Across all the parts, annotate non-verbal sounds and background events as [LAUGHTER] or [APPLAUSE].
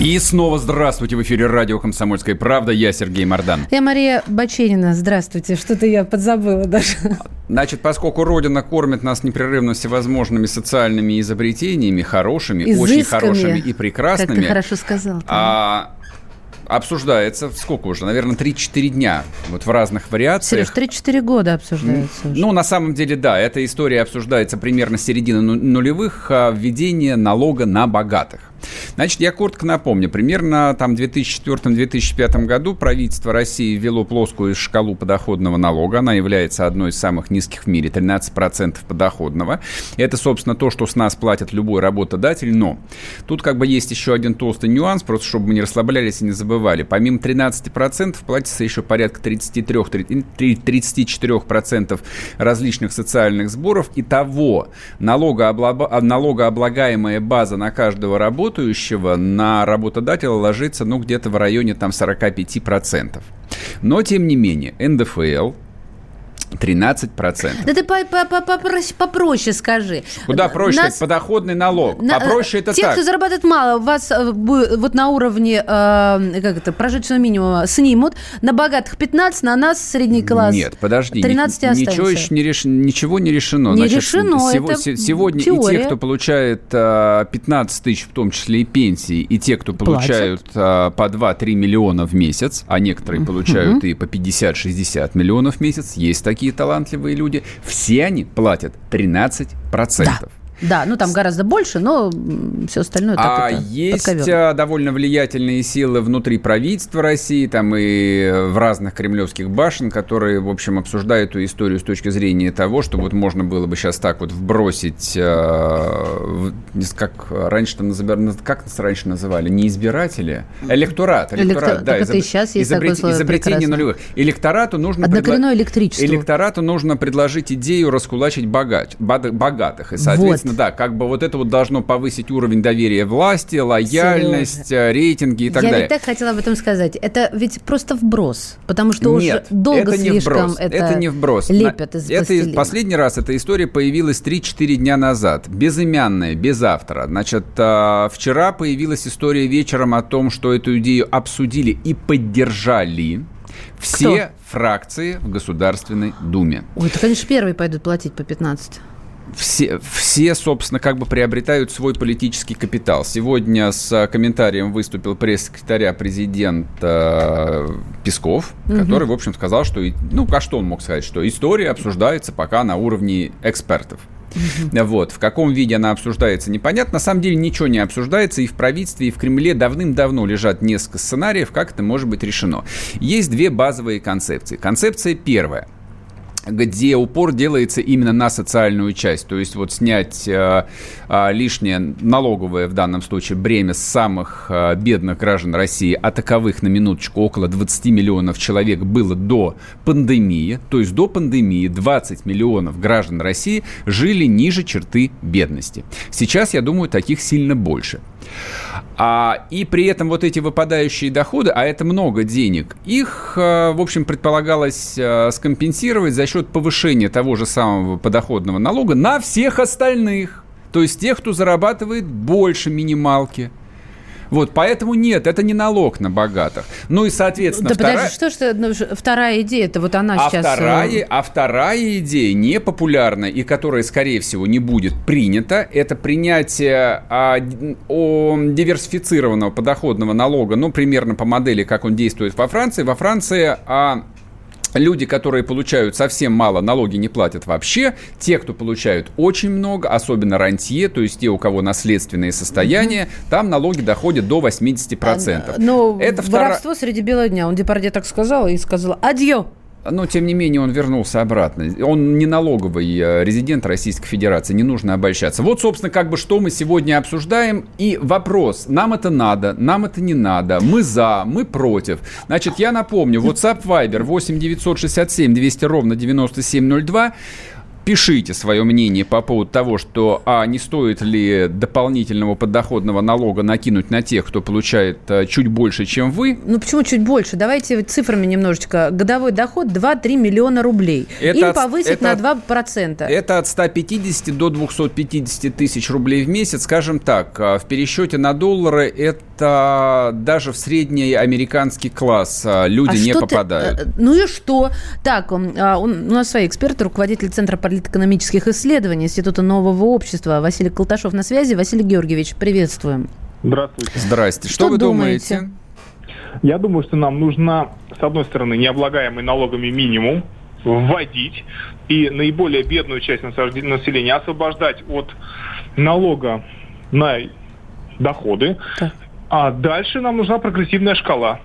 И снова здравствуйте в эфире радио «Комсомольская правда». Я Сергей Мордан. Я Мария Баченина. Здравствуйте. Что-то я подзабыла даже. Значит, поскольку Родина кормит нас непрерывно всевозможными социальными изобретениями, хорошими, Изысками. очень хорошими и прекрасными. Как ты хорошо сказал. А, обсуждается, сколько уже, наверное, 3-4 дня, вот в разных вариациях. Сереж, 3-4 года обсуждается уже. Ну, на самом деле, да, эта история обсуждается примерно с середины ну- нулевых, а, введение налога на богатых. Значит, я коротко напомню. Примерно там в 2004-2005 году правительство России ввело плоскую шкалу подоходного налога. Она является одной из самых низких в мире, 13% подоходного. Это, собственно, то, что с нас платит любой работодатель. Но тут как бы есть еще один толстый нюанс, просто чтобы мы не расслаблялись и не забывали. Помимо 13% платится еще порядка 33-34% различных социальных сборов. И того налогооблага- налогооблагаемая база на каждого работающего на работодателя ложится, ну, где-то в районе там 45%. Но, тем не менее, НДФЛ 13%. Да ты по- по- по- попроще, попроще скажи. Куда проще? Нас- Подоходный налог. на- Попроще это Те, так. кто зарабатывает мало, вас э, вот на уровне э, как это, прожиточного минимума снимут. На богатых 15, на нас средний класс. Нет, подожди. 13 и ни- ничего останется. еще не реш- ничего не решено. Не решено, сего- это се- сегодня и теория. те, кто получает а, 15 тысяч, в том числе и пенсии, и те, кто получают а, по 2-3 миллиона в месяц, а некоторые получают и по 50-60 миллионов в месяц, есть такие талантливые люди, все они платят 13%. Да, ну там гораздо больше, но все остальное так А есть а, довольно влиятельные силы внутри правительства России, там и в разных кремлевских башен, которые, в общем, обсуждают эту историю с точки зрения того, что вот можно было бы сейчас так вот вбросить, а, как раньше там называли, как нас раньше называли, не избиратели, электорат, электорат, Электро- так это и щас есть такое слово изобретение прекрасное. нулевых. Электорату нужно Однокоренное предла- электричество. Электорату нужно предложить идею раскулачить бада- богатых. И, соответственно, да, как бы вот это вот должно повысить уровень доверия власти, лояльность, э, рейтинги и так Я далее. ведь так хотела об этом сказать. Это ведь просто вброс, потому что Нет, уже долго это не слишком вброс. это, не вброс. лепят из это пластилина. последний раз эта история появилась 3-4 дня назад. Безымянная, без автора. Значит, а, вчера появилась история вечером о том, что эту идею обсудили и поддержали все фракции в Государственной Думе. Ой, это, конечно, первые пойдут платить по 15. Все, все, собственно, как бы приобретают свой политический капитал. Сегодня с э, комментарием выступил пресс-секретаря президента э, Песков, который, в общем, сказал, что, ну, а что он мог сказать, что история обсуждается пока на уровне экспертов. Вот. В каком виде она обсуждается, непонятно. На самом деле ничего не обсуждается. И в правительстве, и в Кремле давным-давно лежат несколько сценариев, как это может быть решено. Есть две базовые концепции. Концепция первая – где упор делается именно на социальную часть, то есть вот снять э, э, лишнее налоговое в данном случае бремя с самых э, бедных граждан России, а таковых на минуточку около 20 миллионов человек было до пандемии, то есть до пандемии 20 миллионов граждан России жили ниже черты бедности. Сейчас, я думаю, таких сильно больше. А, и при этом вот эти выпадающие доходы, а это много денег, их, э, в общем, предполагалось э, скомпенсировать за счет повышения того же самого подоходного налога на всех остальных. То есть тех, кто зарабатывает больше минималки. Вот, поэтому нет, это не налог на богатых. Ну и, соответственно, Да вторая... подожди, что ж ну, вторая идея, это вот она А сейчас... э, вторая, а вторая идея, непопулярная и которая, скорее всего, не будет принята, это принятие а, о, диверсифицированного подоходного налога, ну, примерно по модели, как он действует во Франции. Во Франции а, Люди, которые получают совсем мало, налоги не платят вообще. Те, кто получают очень много, особенно рантье, то есть те, у кого наследственные состояния, там налоги доходят до 80%. Но это вторая... воровство среди бела дня. Он Депарде так сказал и сказал «Адьё». Но, тем не менее, он вернулся обратно. Он не налоговый э, резидент Российской Федерации, не нужно обольщаться. Вот, собственно, как бы что мы сегодня обсуждаем. И вопрос, нам это надо, нам это не надо, мы за, мы против. Значит, я напомню, WhatsApp Viber 8 967 200 ровно 9702. Пишите свое мнение по поводу того, что а не стоит ли дополнительного подоходного налога накинуть на тех, кто получает а, чуть больше, чем вы. Ну почему чуть больше? Давайте цифрами немножечко. Годовой доход 2-3 миллиона рублей. Это Им от, повысить это, на 2%. Это от 150 до 250 тысяч рублей в месяц. Скажем так, а, в пересчете на доллары это даже в средний американский класс а, люди а не попадают. Ты, ну и что? Так, у нас свои эксперты, руководитель Центра политэкономических исследований Института нового общества Василий Колташов на связи. Василий Георгиевич, приветствуем. Здравствуйте. Здрасте. Что, что вы думаете? думаете? Я думаю, что нам нужно, с одной стороны, необлагаемый налогами минимум вводить и наиболее бедную часть населения освобождать от налога на доходы. Так. А дальше нам нужна прогрессивная шкала.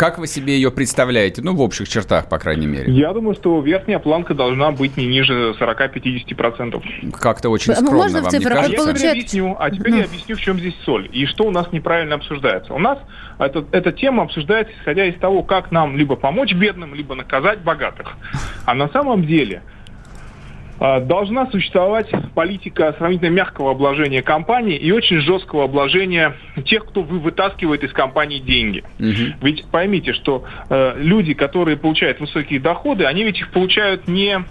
Как вы себе ее представляете? Ну, в общих чертах, по крайней мере. Я думаю, что верхняя планка должна быть не ниже 40-50%. Как-то очень скромно Можно в цифрах? А я теперь объясню, а теперь ну. я объясню, в чем здесь соль. И что у нас неправильно обсуждается. У нас это, эта тема обсуждается, исходя из того, как нам либо помочь бедным, либо наказать богатых. А на самом деле а, должна существовать политика сравнительно мягкого обложения компаний и очень жесткого обложения тех, кто вытаскивает из компании деньги. Угу. Ведь поймите, что э, люди, которые получают высокие доходы, они ведь их получают не э,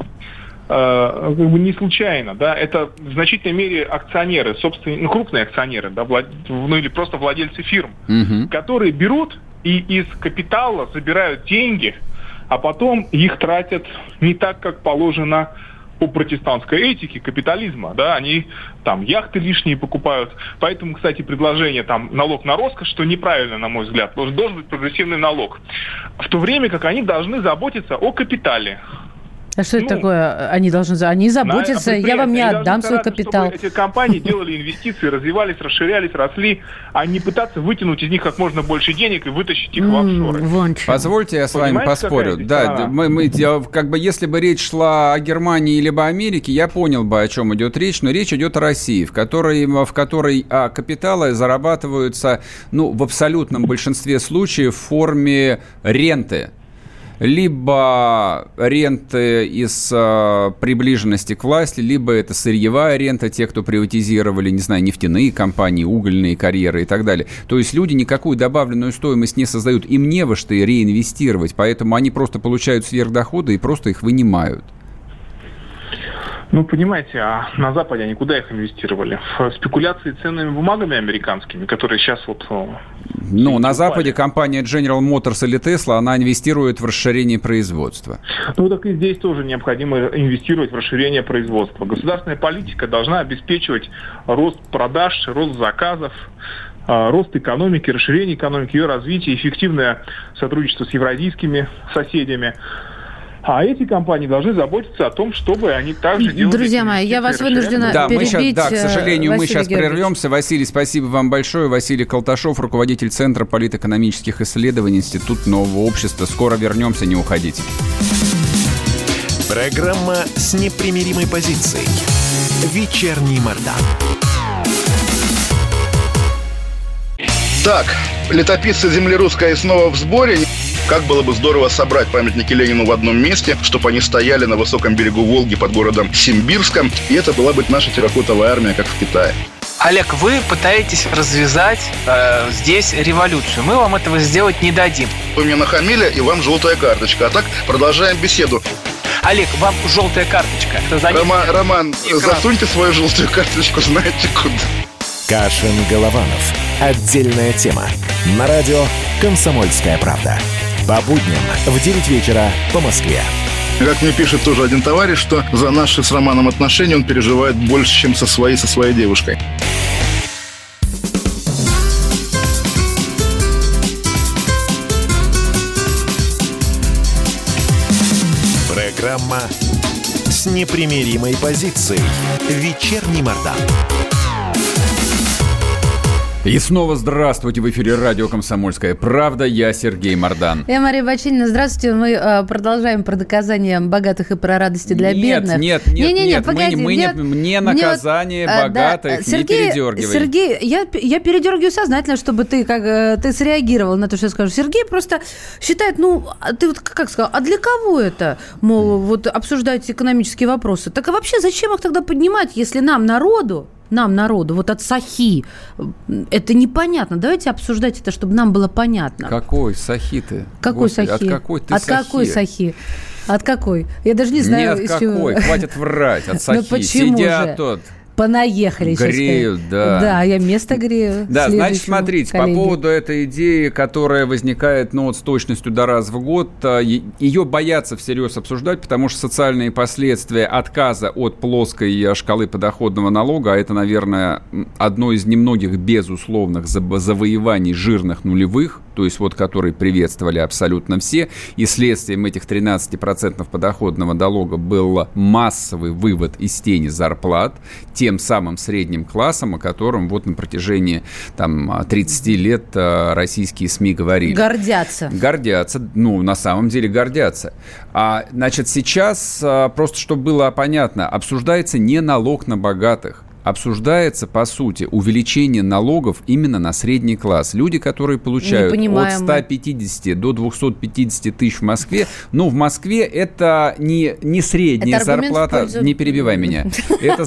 как бы не случайно, да, это в значительной мере акционеры, собственно, ну, крупные акционеры, да, влад... ну или просто владельцы фирм, угу. которые берут и из капитала забирают деньги, а потом их тратят не так, как положено по протестантской этике капитализма, да, они там яхты лишние покупают. Поэтому, кстати, предложение там налог на роскошь, что неправильно, на мой взгляд, должен, быть прогрессивный налог. В то время как они должны заботиться о капитале, а что ну, это такое? Они должны, они заботятся, я вам не отдам свой капитал. Чтобы эти компании [LAUGHS] делали инвестиции, развивались, расширялись, росли, а не пытаться вытянуть из них как можно больше денег и вытащить их в офшоры. Позвольте я с вами поспорю. Да, мы, мы, как бы, если бы речь шла о Германии либо Америке, я понял бы, о чем идет речь, но речь идет о России, в которой, в которой а, капиталы зарабатываются, ну, в абсолютном большинстве случаев в форме ренты либо ренты из э, приближенности к власти, либо это сырьевая рента, те, кто приватизировали, не знаю, нефтяные компании, угольные карьеры и так далее. То есть люди никакую добавленную стоимость не создают, им не во что реинвестировать, поэтому они просто получают сверхдоходы и просто их вынимают. Ну, понимаете, а на Западе они куда их инвестировали? В спекуляции ценными бумагами американскими, которые сейчас вот... Ну, на Западе компания General Motors или Tesla, она инвестирует в расширение производства. Ну, так и здесь тоже необходимо инвестировать в расширение производства. Государственная политика должна обеспечивать рост продаж, рост заказов, а, рост экономики, расширение экономики, ее развитие, эффективное сотрудничество с евразийскими соседями. А эти компании должны заботиться о том, чтобы они также делали... Друзья мои, я вас вынуждена да, перебить. Мы сейчас, да, к сожалению, Василий мы сейчас Георгиевич. прервемся. Василий, спасибо вам большое. Василий Колташов, руководитель Центра политэкономических исследований, Институт нового общества. Скоро вернемся, не уходите. Программа с непримиримой позицией. Вечерний Мордан. Так, летописцы земли русской снова в сборе. Как было бы здорово собрать памятники Ленину в одном месте, чтобы они стояли на высоком берегу Волги под городом Симбирском, и это была бы наша терракотовая армия, как в Китае. Олег, вы пытаетесь развязать э, здесь революцию. Мы вам этого сделать не дадим. Вы мне нахамили, и вам желтая карточка. А так продолжаем беседу. Олег, вам желтая карточка. Рома, Роман, экран. засуньте свою желтую карточку, знаете куда. Кашин-Голованов. Отдельная тема. На радио «Комсомольская правда». По будням в 9 вечера по Москве. Как мне пишет тоже один товарищ, что за наши с Романом отношения он переживает больше, чем со своей, со своей девушкой. Программа с непримиримой позицией. Вечерний Мордан. И снова здравствуйте в эфире радио «Комсомольская правда». Я Сергей Мордан. Я Мария Бачинина. Здравствуйте. Мы э, продолжаем про доказания богатых и про радости для нет, бедных. Нет, нет, не, не, нет. Погоди, мы, мы не, не наказание мне, богатых, да, Сергей, не передергивай. Сергей, я, я передергиваю сознательно, чтобы ты, как, э, ты среагировал на то, что я скажу. Сергей просто считает, ну, а ты вот как сказал, а для кого это, мол, вот обсуждать экономические вопросы? Так а вообще зачем их тогда поднимать, если нам, народу, нам, народу, вот от Сахи. Это непонятно. Давайте обсуждать это, чтобы нам было понятно. Какой Сахи ты? Какой Господи, Сахи? От какой ты От Сахи? какой Сахи? От какой? Я даже не знаю. Нет, какой? Хватит врать. От [LAUGHS] Сахи. Сидят тут Понаехали. Греют, да. Да, я место грею. Да, значит, смотрите, коллеге. по поводу этой идеи, которая возникает, ну, вот с точностью до раз в год, а, ее боятся всерьез обсуждать, потому что социальные последствия отказа от плоской шкалы подоходного налога, а это, наверное, одно из немногих безусловных завоеваний жирных нулевых, то есть вот которые приветствовали абсолютно все, и следствием этих 13% подоходного налога был массовый вывод из тени зарплат, тем самым средним классом, о котором вот на протяжении там, 30 лет э, российские СМИ говорили. Гордятся. Гордятся, ну, на самом деле гордятся. А, значит, сейчас, э, просто чтобы было понятно, обсуждается не налог на богатых, обсуждается, по сути, увеличение налогов именно на средний класс. Люди, которые получают от 150 до 250 тысяч в Москве, ну, в Москве это не, не средняя это зарплата, пользу... не перебивай меня, это,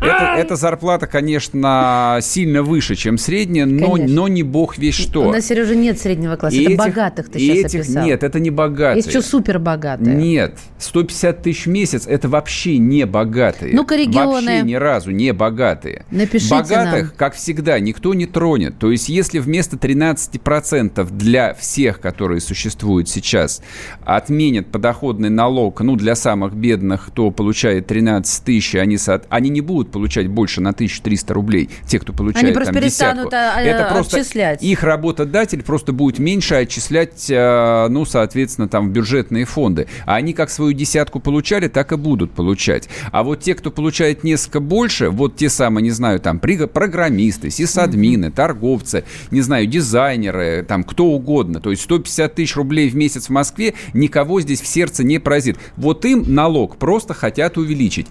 это, это зарплата, конечно, сильно выше, чем средняя, но, но не бог весь что. У нас, Сережа, нет среднего класса, и это этих, богатых ты сейчас этих, описал. Нет, это не богатые. Есть еще супер богатые. Нет, 150 тысяч в месяц, это вообще не богатые. Ну-ка, регионы. Вообще ни разу не богатые богатые. Напишите Богатых, нам. как всегда, никто не тронет. То есть, если вместо 13% для всех, которые существуют сейчас, отменят подоходный налог, ну, для самых бедных, кто получает 13 тысяч, они, они не будут получать больше на 1300 рублей, те, кто получает они просто там перестанут десятку. А, Это просто отчислять. их работодатель просто будет меньше отчислять, э, ну, соответственно, там, в бюджетные фонды. А они как свою десятку получали, так и будут получать. А вот те, кто получает несколько больше, вот те самые, не знаю, там, программисты, сисадмины, торговцы, не знаю, дизайнеры, там, кто угодно. То есть 150 тысяч рублей в месяц в Москве никого здесь в сердце не поразит. Вот им налог просто хотят увеличить.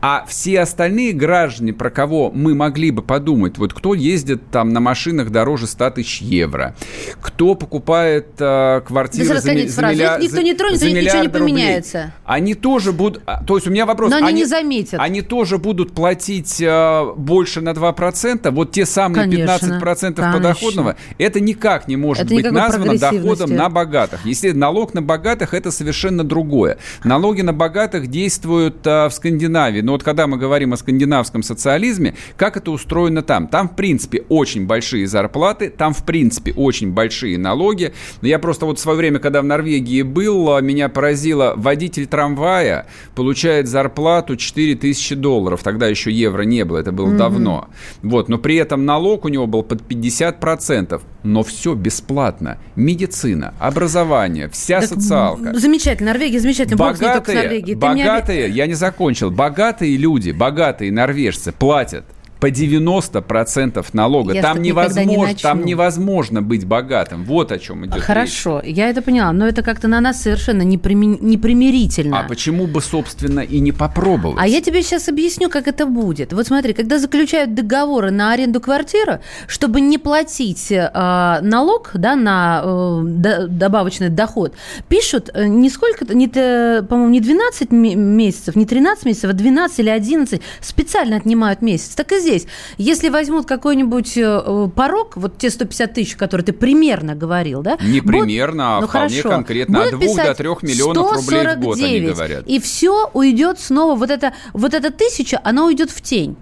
А все остальные граждане, про кого мы могли бы подумать, вот кто ездит там на машинах дороже 100 тысяч евро, кто покупает э, квартиру да, за, ми- за миллиард... Никто не тронет, за ничего не поменяется. Рублей, они тоже будут... А, то есть у меня вопрос... Но они, они не заметят. Они тоже будут платить э, больше на 2%, вот те самые конечно, 15% конечно. подоходного, это никак не может это быть названо доходом на богатых. Если налог на богатых, это совершенно другое. Налоги на богатых действуют э, в Скандинавии, но вот когда мы говорим о скандинавском социализме, как это устроено там? Там, в принципе, очень большие зарплаты, там, в принципе, очень большие налоги. Я просто вот в свое время, когда в Норвегии был, меня поразило, водитель трамвая получает зарплату 4000 долларов. Тогда еще евро не было, это было mm-hmm. давно. Вот, но при этом налог у него был под 50%. Но все бесплатно. Медицина, образование, вся так социалка. Замечательно, Норвегия замечательно. Богатые, богатые, меня... я не закончил, богатые богатые люди, богатые норвежцы платят по 90% налога. Я там невозможно, не там невозможно быть богатым. Вот о чем идет Хорошо, речь. я это поняла, но это как-то на нас совершенно неприми... непримирительно. А почему бы, собственно, и не попробовать? А я тебе сейчас объясню, как это будет. Вот смотри, когда заключают договоры на аренду квартиры, чтобы не платить э, налог да, на э, добавочный доход, пишут э, не сколько, не, по-моему, не 12 месяцев, не 13 месяцев, а 12 или 11 специально отнимают месяц. Так и здесь. Если возьмут какой-нибудь э, порог, вот те 150 тысяч, которые ты примерно говорил, да? Не примерно, а ну, вполне хорошо. конкретно. От 2 до 3 миллионов рублей в год они говорят. И все уйдет снова, вот это, вот эта тысяча, она уйдет в тень.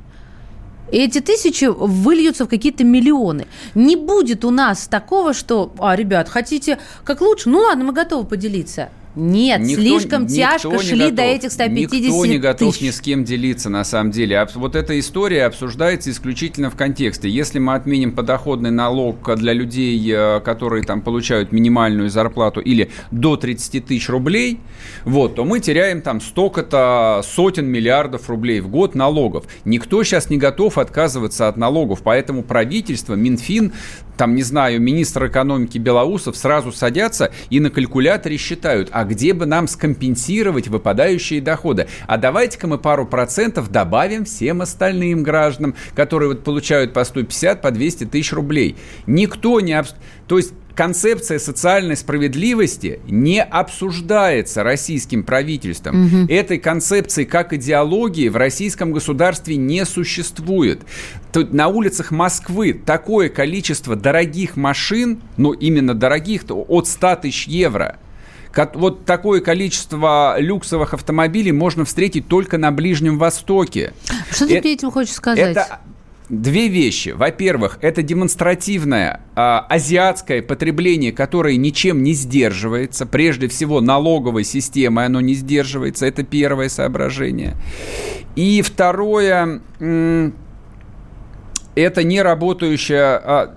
И эти тысячи выльются в какие-то миллионы. Не будет у нас такого, что, а, ребят, хотите как лучше? Ну ладно, мы готовы поделиться. Нет, Никто- слишком тяжко шли готов. до этих 150 Никто не готов тысяч. ни с кем делиться, на самом деле. Вот эта история обсуждается исключительно в контексте. Если мы отменим подоходный налог для людей, э, которые там получают минимальную зарплату или до 30 тысяч рублей, вот, то мы теряем там столько-то сотен миллиардов рублей в год налогов. Никто сейчас не готов отказываться от налогов, поэтому правительство, Минфин, там, не знаю, министр экономики Белоусов сразу садятся и на калькуляторе считают, а где бы нам скомпенсировать выпадающие доходы? А давайте-ка мы пару процентов добавим всем остальным гражданам, которые вот получают по 150, по 200 тысяч рублей. Никто не... обс- То есть концепция социальной справедливости не обсуждается российским правительством. Этой концепции как идеологии в российском государстве не существует. Тут на улицах Москвы такое количество дорогих машин, ну именно дорогих, от 100 тысяч евро, вот такое количество люксовых автомобилей можно встретить только на Ближнем Востоке. Что ты Э- мне этим хочешь сказать? Это две вещи. Во-первых, это демонстративное а, азиатское потребление, которое ничем не сдерживается. Прежде всего, налоговой системой оно не сдерживается. Это первое соображение. И второе, м, это не работающая...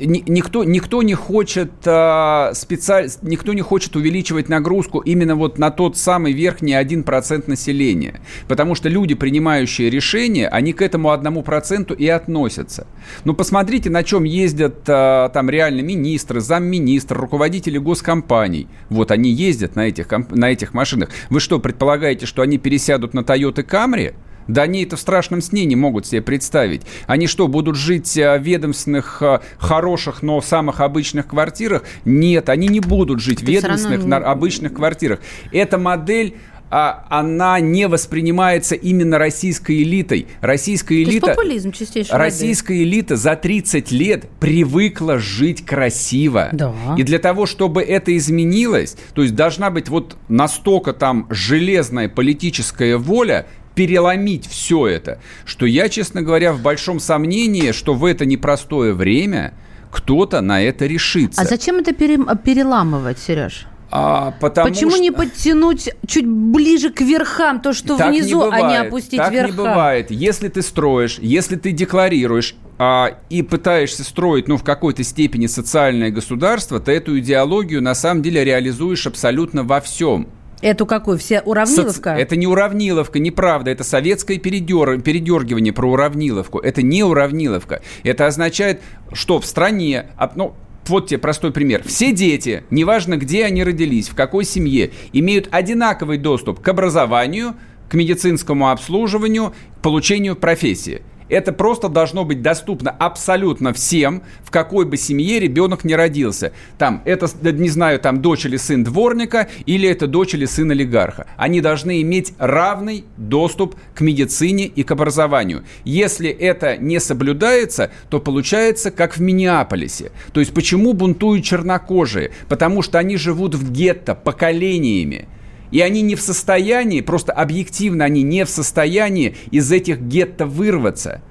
ни- Никто, никто не хочет а, специаль... никто не хочет увеличивать нагрузку именно вот на тот самый верхний 1% населения. Потому что люди, принимающие решения, они к этому 1% и относятся. Ну, посмотрите, на чем ездят а, там реально министры, замминистры, руководители госкомпаний. Вот они ездят на этих, на этих машинах. Вы что, предполагаете, что они пересядут на Toyota Camry? Да они это в страшном сне не могут себе представить. Они что, будут жить э, в ведомственных, э, хороших, но самых обычных квартирах? Нет, они не будут жить в равно ведомственных, на- обычных квартирах. Эта модель а, она не воспринимается именно российской элитой. Российская То есть элита... популизм. Российская элита за 30 лет привыкла жить красиво. Да. И для того, чтобы это изменилось, то есть должна быть вот настолько там железная политическая воля переломить все это, что я, честно говоря, в большом сомнении, что в это непростое время кто-то на это решится. А зачем это пере- переламывать, Сереж? А, потому Почему что... не подтянуть чуть ближе к верхам то, что Так внизу, а не опустить так вверха? не бывает. Если ты строишь, если ты декларируешь а, и пытаешься строить, ну, в какой-то степени социальное государство, ты эту идеологию на самом деле реализуешь абсолютно во всем. Эту какую? Все уравниловка? Соци- Это не уравниловка, неправда. Это советское передер... передергивание про уравниловку. Это не уравниловка. Это означает, что в стране... Ну, вот тебе простой пример. Все дети, неважно где они родились, в какой семье, имеют одинаковый доступ к образованию, к медицинскому обслуживанию, к получению профессии. Это просто должно быть доступно абсолютно всем, в какой бы семье ребенок не родился. Там, это, не знаю, там дочь или сын дворника, или это дочь или сын олигарха. Они должны иметь равный доступ к медицине и к образованию. Если это не соблюдается, то получается как в Миннеаполисе. То есть почему бунтуют чернокожие? Потому что они живут в гетто поколениями. И они не в состоянии, просто объективно они не в состоянии из этих гетто вырваться.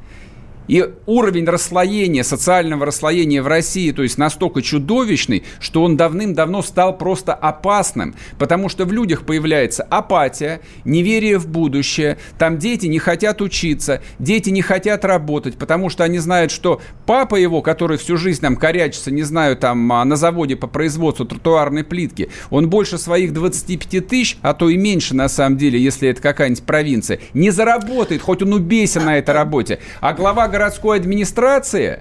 И уровень расслоения, социального расслоения в России, то есть настолько чудовищный, что он давным-давно стал просто опасным, потому что в людях появляется апатия, неверие в будущее, там дети не хотят учиться, дети не хотят работать, потому что они знают, что папа его, который всю жизнь там корячится, не знаю, там а, на заводе по производству тротуарной плитки, он больше своих 25 тысяч, а то и меньше на самом деле, если это какая-нибудь провинция, не заработает, хоть он убейся на этой работе. А глава городской администрации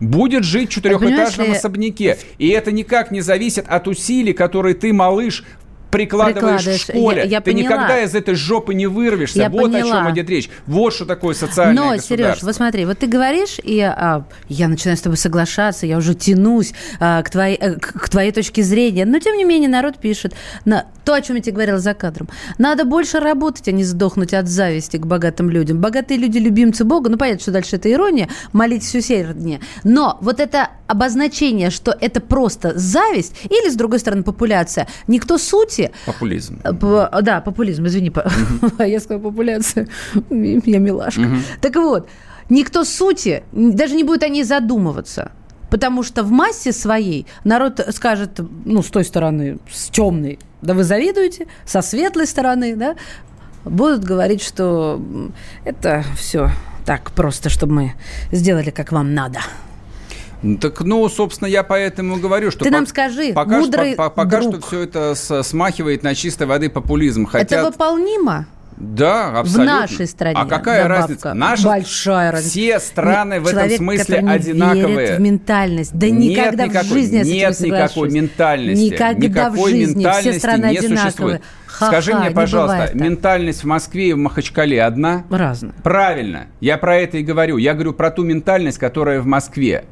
будет жить в четырехэтажном Понимаешь особняке. И это никак не зависит от усилий, которые ты, малыш, прикладываешь, Прикладываешь. в школе. Я- я ты поняла. никогда из этой жопы не вырвешься. Я вот о поняла. чем идет речь. Вот что такое социальное Но. Сереж, вот смотри, вот ты говоришь, и а, я начинаю с тобой соглашаться, я уже тянусь а, к, твоей, э, к, твоей точке зрения. Но, тем не менее, народ пишет на то, о чем я тебе говорила за кадром. Надо больше работать, а не сдохнуть от зависти к богатым людям. Богатые люди – любимцы Бога. Ну, понятно, что дальше это ирония. Молитесь усерднее. Но вот это обозначение, что это просто зависть, или, с другой стороны, популяция, никто сути Популизм. Э, П- Да, популизм, извини. [LAUGHS] Я сказала популяция. [LAUGHS] Я милашка. Так вот, никто сути, даже не будет о ней задумываться. Потому что в массе своей народ скажет, ну, с той стороны, с темной, да вы завидуете, со светлой стороны, да, будут говорить, что это все так просто, чтобы мы сделали, как вам надо. Так, ну, собственно, я поэтому говорю, что... Ты нам скажи, пока, мудрый что, пока друг. что все это смахивает на чистой воды популизм. Хотят... Это выполнимо? Да, абсолютно. В нашей стране. А какая добавка. разница? Наша... Большая разница. Все страны в Человек, этом смысле одинаковые. Верит в ментальность. Да нет никогда никакой, в жизни я с этим Нет никакой ментальности. Никогда никакой в жизни ментальности все страны не одинаковые. существует. Ха-ха, Скажи мне, не пожалуйста, ментальность в Москве и в Махачкале одна? Разная. Правильно. Я про это и говорю. Я говорю про ту ментальность, которая в Москве.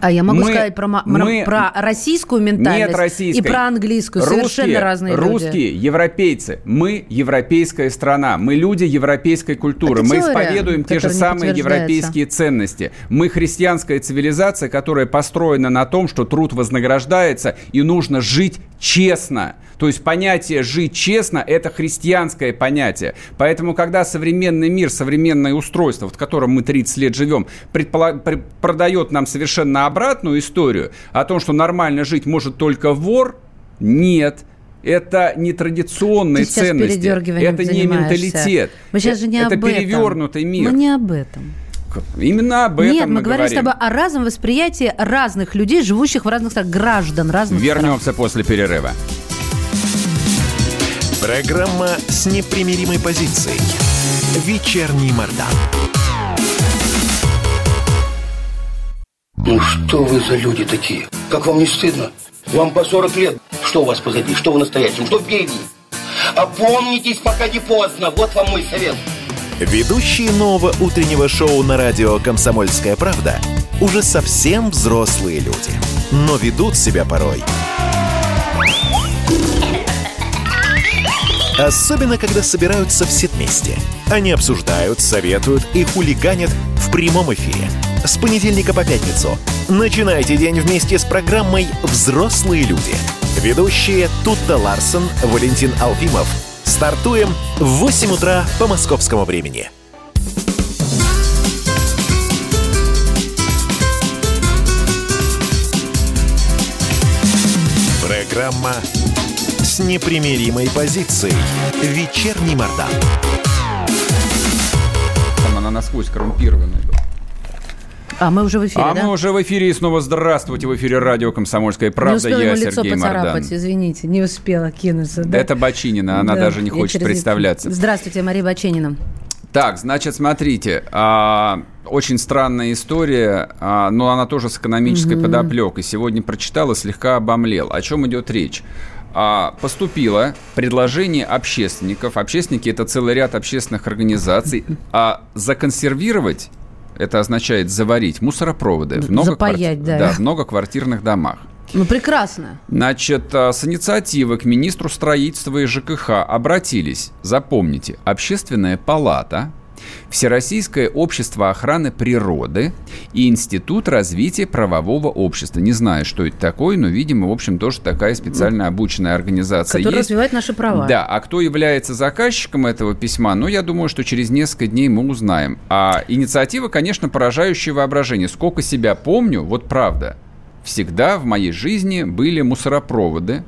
А я могу Мы- сказать про, мы- про российскую ментальность Нет российской. и про английскую. Совершенно русские, разные люди. Русские, европейцы. Мы европейская страна. Мы люди европейской культуры. Это Мы теория, исповедуем те же самые европейские ценности. Мы христианская цивилизация, которая построена на том, что труд вознаграждается и нужно жить честно. То есть понятие «жить честно» – это христианское понятие. Поэтому, когда современный мир, современное устройство, в котором мы 30 лет живем, предпола- пр- продает нам совершенно обратную историю о том, что нормально жить может только вор, нет. Это не традиционные Ты ценности, это не менталитет. Мы сейчас же не это об этом. перевернутый мир. Мы не об этом. Именно об этом Нет, мы, мы говорим с тобой о разном восприятии разных людей, живущих в разных странах, граждан разных стран. Вернемся после перерыва. Программа с непримиримой позицией. Вечерний Мордан. Ну что вы за люди такие? Как вам не стыдно? Вам по 40 лет. Что у вас позади? Что вы настоящем? Что впереди? Опомнитесь, пока не поздно. Вот вам мой совет. Ведущие нового утреннего шоу на радио «Комсомольская правда» уже совсем взрослые люди. Но ведут себя порой. Особенно, когда собираются все вместе. Они обсуждают, советуют и хулиганят в прямом эфире. С понедельника по пятницу. Начинайте день вместе с программой «Взрослые люди». Ведущие Тутта Ларсон, Валентин Алфимов. Стартуем в 8 утра по московскому времени. Программа непримиримой позицией. Вечерний Мордан. Там она насквозь коррумпированная была. А мы уже в эфире, А да? мы уже в эфире и снова здравствуйте в эфире радио «Комсомольская не правда». успела Я лицо Сергей Мордан. поцарапать, извините, не успела кинуться. Да? Это Бочинина, она Да, даже не хочет через- представляться. Здравствуйте, Мария Баченина. Так, значит, смотрите, а, очень странная история, а, но она тоже с экономической подоплекой. Сегодня прочитал и слегка обомлел. О чем идет речь? А, поступило предложение общественников, общественники это целый ряд общественных организаций, [LAUGHS] а законсервировать это означает заварить мусоропроводы в Запаять, многокварти- да. да, в многоквартирных домах. Ну, прекрасно. Значит, а, с инициативы к министру строительства и ЖКХ обратились, запомните, Общественная палата, Всероссийское общество охраны природы и Институт развития правового общества. Не знаю, что это такое, но, видимо, в общем, тоже такая специально обученная организация Который есть. развивает наши права. Да, а кто является заказчиком этого письма, ну, я думаю, что через несколько дней мы узнаем. А инициатива, конечно, поражающая воображение. Сколько себя помню, вот правда, всегда в моей жизни были мусоропроводы.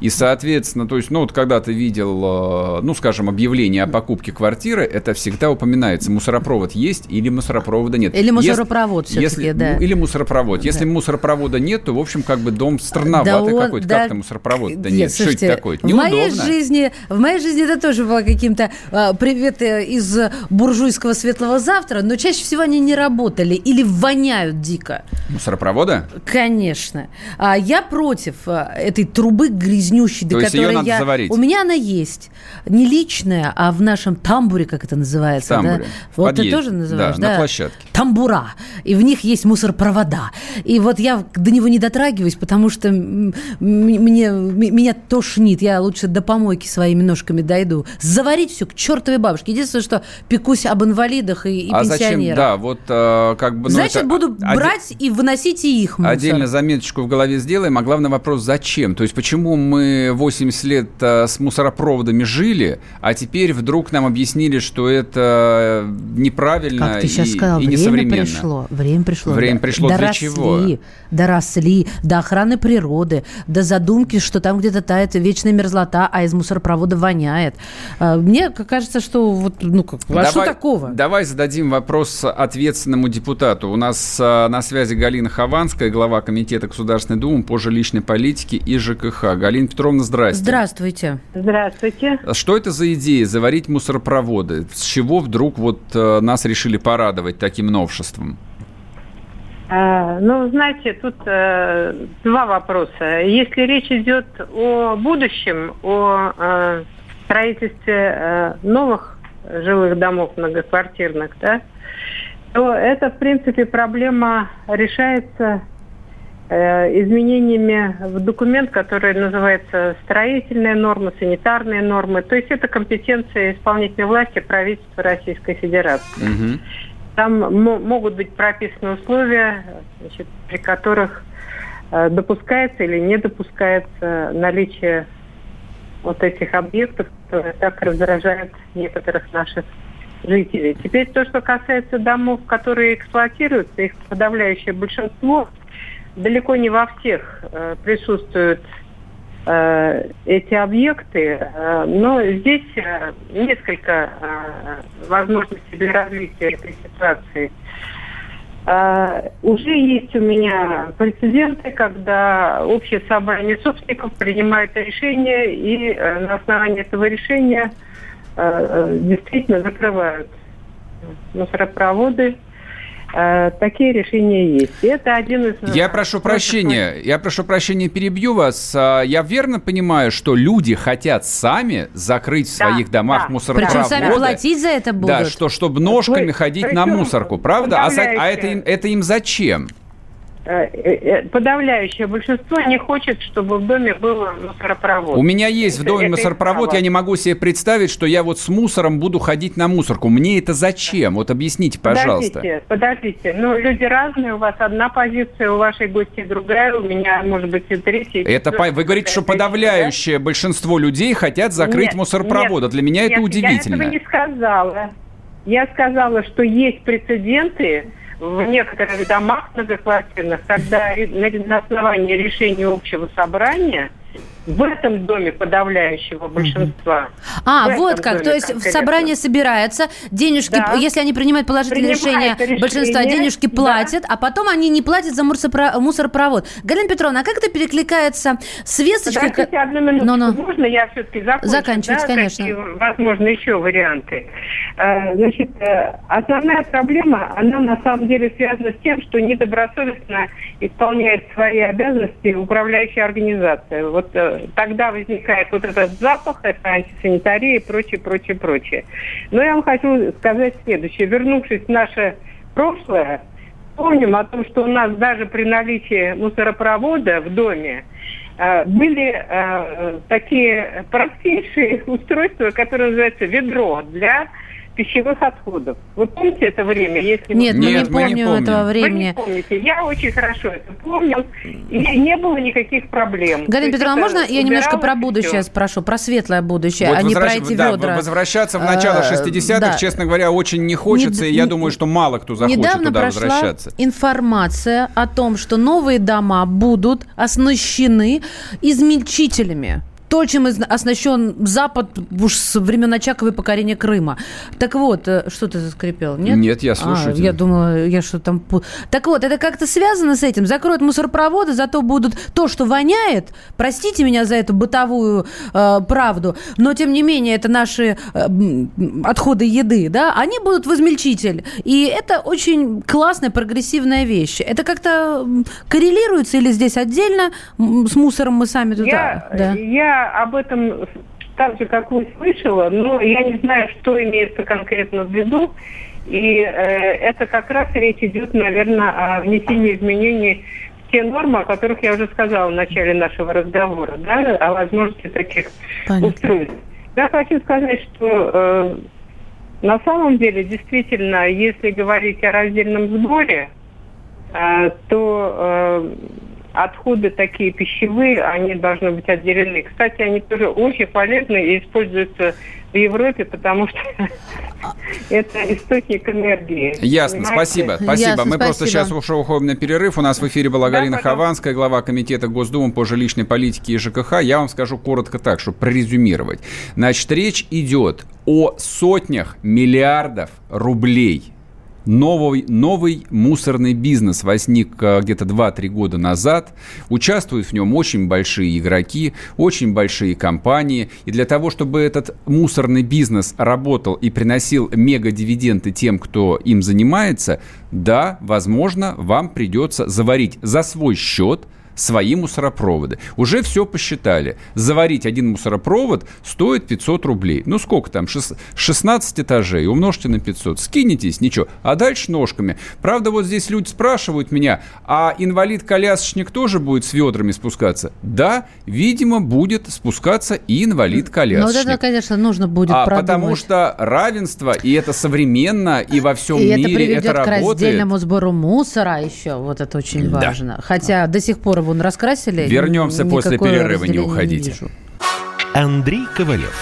И, соответственно, то есть, ну, вот когда ты видел, э, ну, скажем, объявление о покупке квартиры, это всегда упоминается. Мусоропровод есть или мусоропровода нет. Или Если- мусоропровод всё-таки, если- да. ну, Или мусоропровод. Если мусоропровода нет, то, в общем, как бы дом странноватый Да он- какой-то. да- Как-то мусоропровод-то Нет, нет. Что слушайте, это такое? В моей жизни, в моей жизни это тоже было каким-то а, приветы из буржуйского светлого завтра, но чаще всего они не работали или воняют дико. Мусоропровода? Конечно. А, я против а, этой трубы грязнющей, до То которой надо я... заварить? У меня она есть. Не личная, а в нашем тамбуре, как это называется. В тамбуре. Да? В Вот ты подъезде. тоже называешь, Да, да? на площадке. Тамбура. И в них есть мусоропровода. И вот я до него не дотрагиваюсь, потому что мне, меня тошнит. Я лучше до помойки своими ножками дойду. Заварить все к чертовой бабушке. Единственное, что пекусь об инвалидах и, и а зачем? пенсионерах. Да, вот э, как бы... ну, Значит, это буду один- брать и выносить и их мусор. Отдельный вами заметочку в голове сделаем, а главный вопрос, зачем? То есть почему мы 80 лет э, с мусоропроводами жили, а теперь вдруг нам объяснили, что это неправильно как ты сейчас и, сказал, и время несовременно? пришло, время пришло. Время пришло для доросли, чего? Доросли до охраны природы, до задумки, что там где-то тает вечная мерзлота, а из мусоропровода воняет. А, Мне кажется, что вот, ну как, а что такого? Давай зададим вопрос ответственному депутату. У нас а, на связи Галина Хованская, глава Комитета Государственной Думы по жилищной политике и ЖКХ. Галина Петровна, здрасте. Здравствуйте. Здравствуйте. Что это за идея заварить мусоропроводы? С чего вдруг вот э, нас решили порадовать таким новшеством? А, ну, знаете, тут э, два вопроса. Если речь идет о будущем, о э, строительстве э, новых жилых домов многоквартирных, да, то это, в принципе, проблема решается изменениями в документ, который называется строительные нормы, санитарные нормы. То есть это компетенция исполнительной власти правительства Российской Федерации. Мгм. Там мо- могут быть прописаны условия, значит, при которых э, допускается или не допускается наличие вот этих объектов, которые так раздражают некоторых наших жителей. Теперь то, что касается домов, которые эксплуатируются, их подавляющее большинство, далеко не во всех э, присутствуют э, эти объекты, э, но здесь э, несколько э, возможностей для развития этой ситуации. Э, Уже есть у меня прецеденты, когда общее собрание собственников принимает решение и э, на основании этого решения э, действительно закрывают мусоропроводы. Э, Такие решения есть. Это один из... Я прошу прощения, я прошу прощения, перебью вас. А, Я верно понимаю, что люди хотят сами закрыть в Да, своих домах да. мусоропроводы? Причем сами платить за это будут. Да, что, чтобы ножками Вы- ходить на мусорку, правда? А, за- а это, им, это им зачем? Э, э, э, Подавляющее большинство не хочет, чтобы в доме был мусоропровод. У меня есть в Это- доме это мусоропровод, я не могу себе представить, что я вот с мусором буду ходить на мусорку. Мне это зачем? Вот объясните, пожалуйста. Подождите, подождите. Ну, люди разные, у вас одна позиция, у вашей гости другая, у меня, может быть, и третья. и Это по- вы говорите, что подавляющее большинство людей хотят да? закрыть Нет, мусоропроводы. нет, Для меня это нет, удивительно. Я этого не сказала. Я сказала, что есть прецеденты в некоторых домах многоквартирных, когда на основании решения общего собрания в этом доме подавляющего большинства. А, в вот как. То есть в конкретно. собрание собирается, денежки, Да. если они принимают положительное решение, решение, денежки да. платят, а потом они не платят за мусоропровод. Галина Петровна, а как это перекликается с весточкой? Подождите одну минуту. Ну-ну. Можно я все-таки закончу? Заканчивайте, да, конечно. Какие, возможно, еще варианты. Э, Значит, э, основная проблема, она на самом деле связана с тем, что недобросовестно исполняет свои обязанности управляющая организация. Вот э, тогда возникает вот этот запах, это антисанитария и прочее, прочее, прочее. Но я вам хочу сказать следующее. Вернувшись в наше прошлое, помним о том, что у нас даже при наличии мусоропровода в доме э, были э, такие простейшие устройства, которые называются ведро для пищевых отходов. Вы помните это время? Если вы- Нет, мы Нет, не мы не помним помним. этого Вы не времени. помните. Я очень хорошо это помню. И не было никаких проблем. Галина Петровна, можно я немножко про будущее всё. спрошу, про светлое будущее, Вот а не про эти да, ведра? возвращаться в начало Э, 60-х, да. честно говоря, очень не хочется, Нед- и я не- думаю, что мало кто захочет Недавно туда прошла возвращаться. информация о том, что новые дома будут оснащены измельчителями. То, чем оснащен Запад уж с времен Очакова и покорения Крыма. Так вот, э, что ты заскрипел? Нет? Нет, я А, слушаю тебя. я думала, я что там... Так вот, это как-то связано с этим. Закроют мусоропроводы, зато будут то, что воняет. Простите меня за эту бытовую э, правду, но тем не менее это наши э, отходы еды, да, они будут в измельчитель. И это очень классная, прогрессивная вещь. Это как-то коррелируется или здесь отдельно с мусором мы сами туда? Я, да. я об этом так же, как вы слышала, но я не знаю, что имеется конкретно в виду. И э, это как раз речь идет, наверное, о внесении изменений в те нормы, о которых я уже сказала в начале нашего разговора, да, о возможности таких Понятно. устройств. Я хочу сказать, что э, на самом деле, действительно, если говорить о раздельном сборе, э, то отходы такие пищевые, они должны быть отделены. Кстати, они тоже очень полезны и используются в Европе, потому что [LAUGHS] это источник энергии. Ясно, Понимаете? спасибо. Спасибо. Ясно, Мы спасибо. просто сейчас уже уходим на перерыв. У нас в эфире была да, Галина. Хованская, глава Комитета Госдумы по жилищной политике и ЖКХ. Я вам скажу коротко так, чтобы прорезюмировать. Значит, речь идет о сотнях миллиардов рублей – Новый, новый мусорный бизнес возник э, где-то 2-3 года назад. Участвуют в нем очень большие игроки, очень большие компании. И для того, чтобы этот мусорный бизнес работал и приносил мега-дивиденды тем, кто им занимается, да, возможно, вам придется заварить за свой счет – свои мусоропроводы. Уже все посчитали. Заварить один мусоропровод стоит 500 рублей. Ну, сколько там? 16 этажей. Умножьте на 500. Скинетесь, ничего. А дальше ножками. Правда, вот здесь люди спрашивают меня, а инвалид-колясочник тоже будет с ведрами спускаться? Да, видимо, будет спускаться и инвалид-колясочник. Ну, вот это, конечно, нужно будет а, продумать. Потому что равенство, и это современно, и во всем и мире это, приведет это работает. к раздельному сбору мусора еще. Вот это очень да. важно. Хотя до сих пор вон раскрасили. Вернемся после перерыва, не уходите. Не Андрей Ковалев.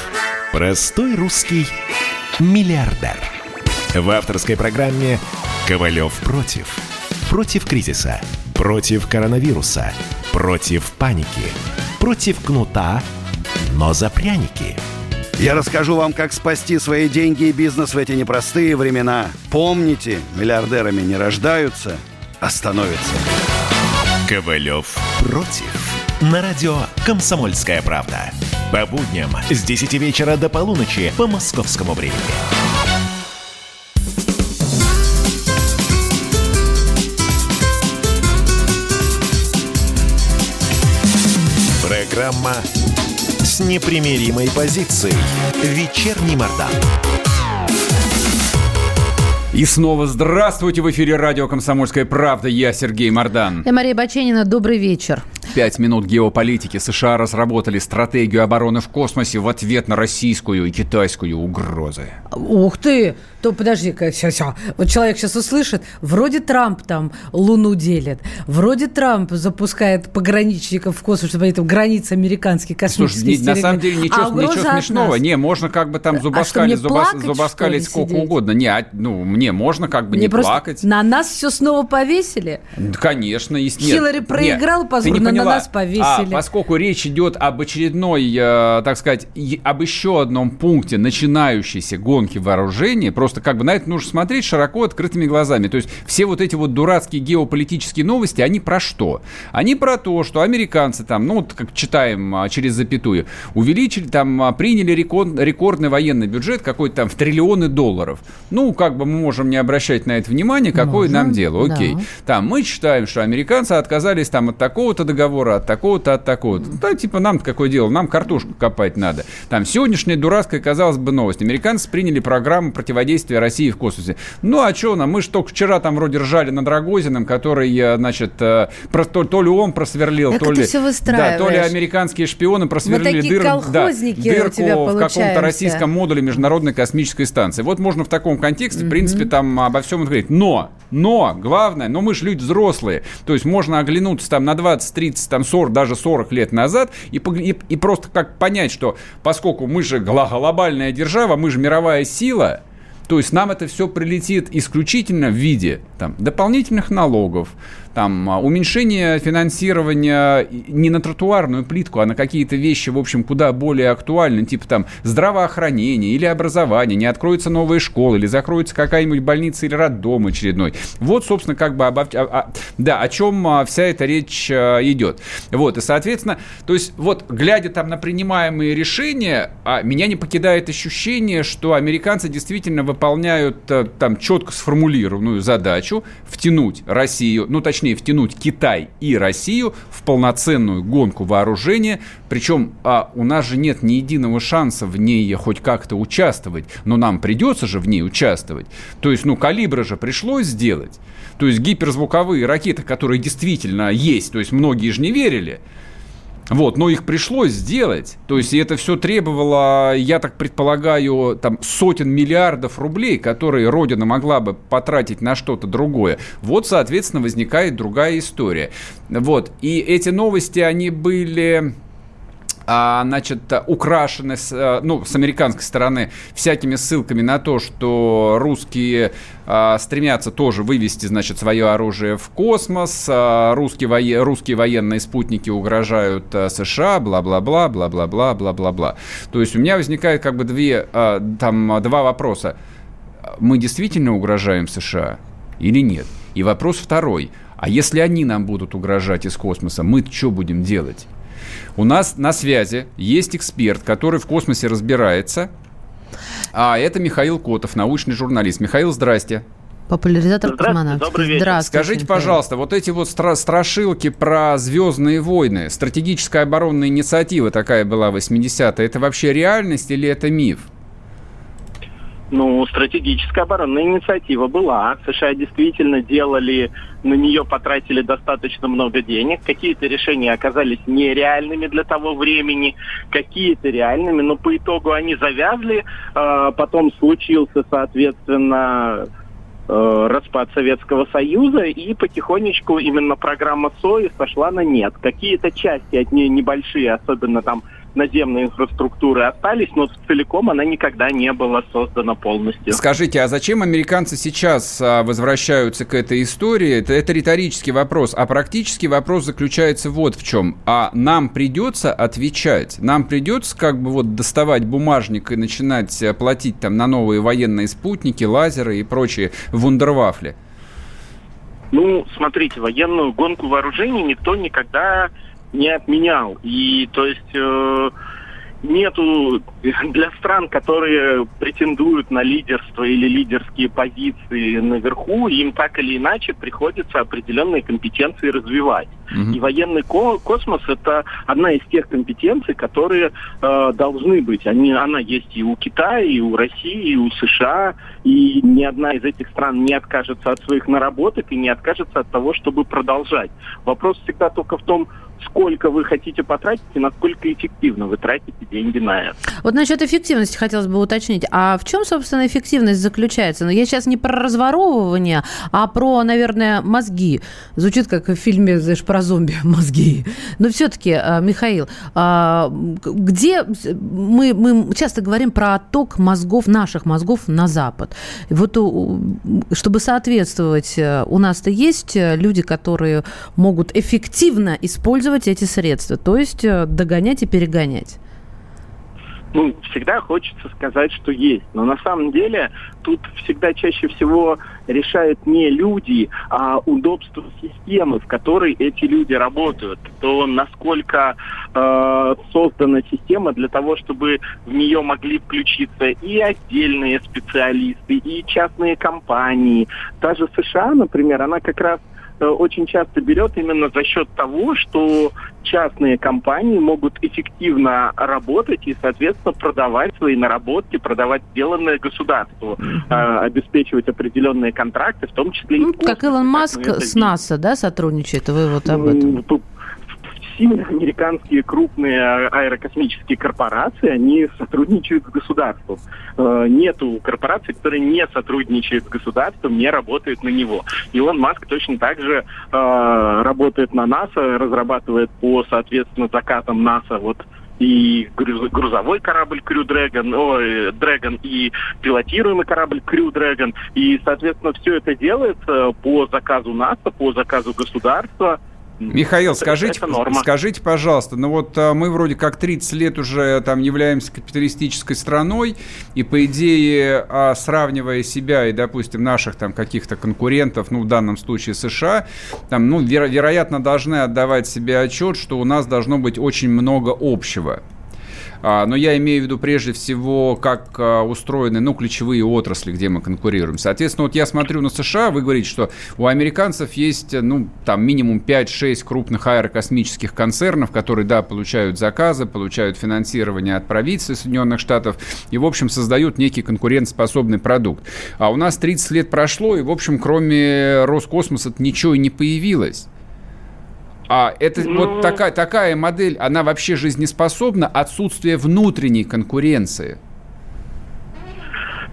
Простой русский миллиардер. В авторской программе «Ковалев против». Против кризиса, против коронавируса, против паники, против кнута, но за пряники – я расскажу вам, как спасти свои деньги и бизнес в эти непростые времена. Помните, миллиардерами не рождаются, а становятся. Ковалев против. На радио «Комсомольская правда». По будням с 10 вечера до полуночи по московскому времени. Программа с непримиримой позицией. Вечерний Мордан. И снова здравствуйте в эфире радио «Комсомольская правда». Я Сергей Мордан. Я Мария Баченина. Добрый вечер. Пять минут геополитики. США разработали стратегию обороны в космосе в ответ на российскую и китайскую угрозы. Ух ты! То подожди-ка. Вот человек сейчас услышит, вроде Трамп там Луну делит, вроде Трамп запускает пограничников в космос, чтобы они там границы американские космические Слушай, на самом деле ничего, а ничего смешного. Не, можно как бы там зубоскалить, а зубос, зубоскалить сколько сидеть? угодно. Не, а, ну, мне можно как бы мне не плакать. На нас все снова повесили? Конечно. Есть, нет, Хиллари проиграл, позорно на нас повесили. А, поскольку речь идет об очередной, э, так сказать, об еще одном пункте начинающейся гонки вооружений, просто как бы на это нужно смотреть широко открытыми глазами. То есть все вот эти вот дурацкие геополитические новости, они про что? Они про то, что американцы там, ну вот как читаем а, через запятую, увеличили там, а, приняли рекорд, рекордный военный бюджет какой-то там в триллионы долларов. Ну, как бы мы можем не обращать на это внимание, какое можем, нам дело, окей. Да. Там мы считаем, что американцы отказались там от такого-то договора, от такого-то, от такого-то. Да, типа нам какое дело, нам картошку копать надо. Там сегодняшняя дурацкая, казалось бы, новость. Американцы приняли программу противодействия России в космосе. Ну, а что нам? Мы же только вчера там вроде ржали над Рогозиным, который, э, значит, э, про, то, то ли он просверлил, то ли, да, то ли американские шпионы просверлили дыр, да, дырку в каком-то российском модуле Международной космической станции. Вот можно в таком контексте, в принципе, там обо всем говорить. Но, но, главное, но мы же люди взрослые. То есть можно оглянуться там на 20, 30, там 40, даже 40 лет назад и, и, и просто как понять, что поскольку мы же глобальная держава, мы же мировая сила, то есть нам это все прилетит исключительно в виде там, дополнительных налогов, там, а, уменьшение финансирования не на тротуарную плитку, а на какие-то вещи, в общем, куда более актуальны, типа там здравоохранение или образование, не откроются новые школы, или закроется какая-нибудь больница или роддом очередной. Вот, собственно, как бы, обо... а, да, о чем а, вся эта речь идет. Вот, и, соответственно, то есть, вот, глядя там на принимаемые решения, меня не покидает ощущение, что американцы действительно выполняют там четко сформулированную задачу втянуть Россию, ну, точнее, точнее втянуть Китай и Россию в полноценную гонку вооружения. Причем а, у нас же нет ни единого шанса в ней хоть как-то участвовать, но нам придется же в ней участвовать. То есть, ну, калибра же пришлось сделать. То есть гиперзвуковые ракеты, которые действительно есть, то есть многие же не верили, Вот, но их пришлось сделать. То есть, и это все требовало, я так предполагаю, там сотен миллиардов рублей, которые Родина могла бы потратить на что-то другое. Вот, соответственно, возникает другая история. Вот, и эти новости, они были а, значит, украшены, с, э, ну, с американской стороны всякими ссылками на то, что русские а, стремятся тоже вывести, значит, свое оружие в космос, а, русские, вое, русские военные спутники угрожают а, США, бла-бла-бла, бла-бла-бла, бла-бла-бла. То есть у меня возникает как бы две, а, там, два вопроса. Мы действительно угрожаем США или нет? И вопрос второй. А если они нам будут угрожать из космоса, мы что будем делать? У нас на связи есть эксперт, который в космосе разбирается. А это Михаил Котов, научный журналист. Михаил, здрасте. Популяризатор космонавтики. Добрый вечер. Здравствуйте, Скажите, Михаил. пожалуйста, вот эти вот стра- страшилки про «Звездные войны», стратегическая оборонная инициатива такая была в 80-е, это вообще реальность или это миф? Ну, стратегическая оборонная инициатива была. США действительно делали, на нее потратили достаточно много денег. Какие-то решения оказались нереальными для того времени, какие-то реальными, но по итогу они завязли. А, потом случился, соответственно, э, распад Советского Союза, и потихонечку именно программа СОИ сошла на нет. Какие-то части от нее небольшие, особенно там наземной инфраструктуры остались, но целиком она никогда не была создана полностью. Скажите, а зачем американцы сейчас а, возвращаются к этой истории? Это, это риторический вопрос. А практический вопрос заключается вот в чем. А нам придется отвечать? Нам придется как бы вот доставать бумажник и начинать а, платить там на новые военные спутники, лазеры и прочие вундервафли? Ну, смотрите, военную гонку вооружений никто никогда не отменял. И то есть э, нету для стран, которые претендуют на лидерство или лидерские позиции наверху, им так или иначе приходится определенные компетенции развивать. Mm-hmm. И военный ко- космос это одна из тех компетенций, которые э, должны быть. Они, она есть и у Китая, и у России, и у США, и ни одна из этих стран не откажется от своих наработок и не откажется от того, чтобы продолжать. Вопрос всегда только в том, сколько вы хотите потратить и насколько эффективно вы тратите деньги на это. Вот насчет эффективности хотелось бы уточнить. А в чем, собственно, эффективность заключается? Ну, я сейчас не про разворовывание, а про, наверное, мозги. Звучит как в фильме, знаешь, про зомби [LAUGHS] мозги. Но все-таки, а, Михаил, а, где мы, мы часто говорим про отток мозгов, наших мозгов на Запад. Вот чтобы соответствовать, э, у нас-то есть люди, которые могут эффективно использовать эти средства, то есть э, догонять и перегонять ну, всегда хочется сказать, что есть. Но на самом деле тут всегда чаще всего решают не люди, а удобство системы, в которой эти люди работают. То насколько э, создана система для того, чтобы в нее могли включиться и отдельные специалисты, и частные компании. Та же США, например, она как раз очень часто берет именно за счет того, что частные компании могут эффективно работать и, соответственно, продавать свои наработки, продавать сделанное государству, mm-hmm. обеспечивать определенные контракты, в том числе и... Ну, как Илон Маск с НАСА, да, сотрудничает? Вы вот об этом все американские крупные аэрокосмические корпорации, они сотрудничают с государством. Э, нету корпораций, которые не сотрудничают с государством, не работают на него. Илон Маск точно так же э, работает на НАСА, разрабатывает по, соответственно, заказам НАСА вот и грузовой корабль Crew Dragon, ой, Dragon и пилотируемый корабль Crew Dragon. И, соответственно, все это делается по заказу НАСА, по заказу государства – Михаил, скажите, скажите, пожалуйста, ну вот а, мы вроде как 30 лет уже там являемся капиталистической страной, и по идее, а, сравнивая себя и, допустим, наших там каких-то конкурентов, ну в данном случае США, там, ну, веро- вероятно, должны отдавать себе отчет, что у нас должно быть очень много общего. А, но я имею в виду прежде всего, как а, устроены ну, ключевые отрасли, где мы конкурируем. Соответственно, вот я смотрю на США, вы говорите, что у американцев есть ну, там минимум 5-6 крупных аэрокосмических концернов, которые, да, получают заказы, получают финансирование от правительства Соединенных Штатов и, в общем, создают некий конкурентоспособный продукт. А у нас 30 лет прошло, и, в общем, кроме Роскосмоса ничего и не появилось. А это ну... вот такая, такая модель, она вообще жизнеспособна? Отсутствие внутренней конкуренции –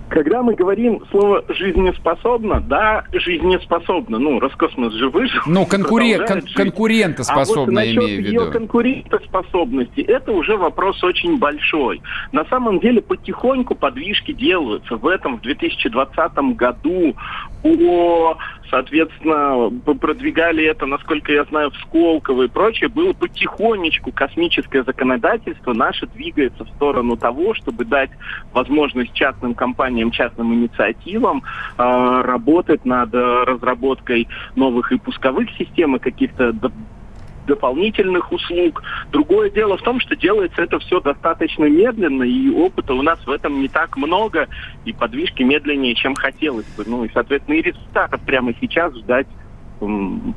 когда мы говорим слово «жизнеспособно», да, жизнеспособно. Ну, Роскосмос же выжил. Ну, конкурент, кон- конкурентоспособно, а вот имею в виду. ее конкурентоспособности, это уже вопрос очень большой. На самом деле, потихоньку подвижки делаются. В этом, в 2020 году по соответственно, продвигали это, насколько я знаю, в Сколково и прочее, было потихонечку космическое законодательство наше двигается в сторону того, чтобы дать возможность частным компаниям, частным инициативам э, работать над разработкой новых и пусковых систем, и каких-то дополнительных услуг. Другое дело в том, что делается это все достаточно медленно, и опыта у нас в этом не так много, и подвижки медленнее, чем хотелось бы. Ну и, соответственно, и результатов прямо сейчас ждать